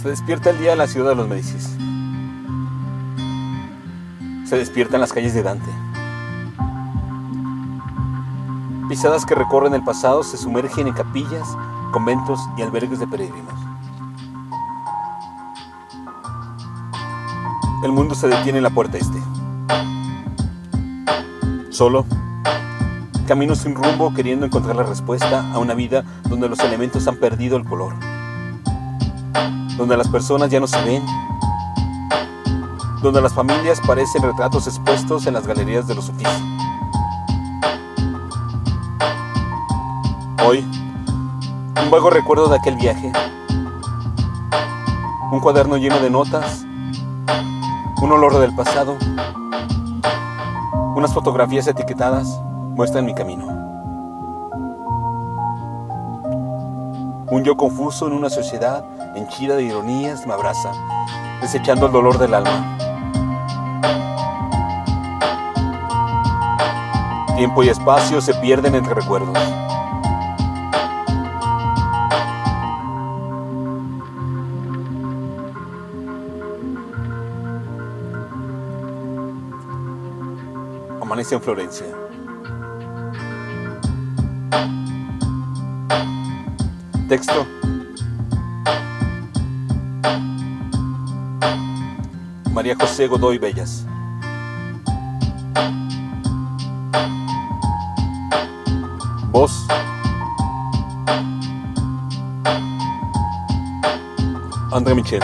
Se despierta el día en la ciudad de los Medicis. Se despierta en las calles de Dante. Pisadas que recorren el pasado se sumergen en capillas, conventos y albergues de peregrinos. El mundo se detiene en la puerta este. Solo, camino sin rumbo queriendo encontrar la respuesta a una vida donde los elementos han perdido el color donde las personas ya no se ven, donde las familias parecen retratos expuestos en las galerías de los oficios. Hoy, un vago recuerdo de aquel viaje, un cuaderno lleno de notas, un olor del pasado, unas fotografías etiquetadas muestran mi camino. Un yo confuso en una sociedad henchida de ironías me abraza, desechando el dolor del alma. Tiempo y espacio se pierden entre recuerdos. Amanece en Florencia. Texto María José Godoy Bellas. Voz. André Michel.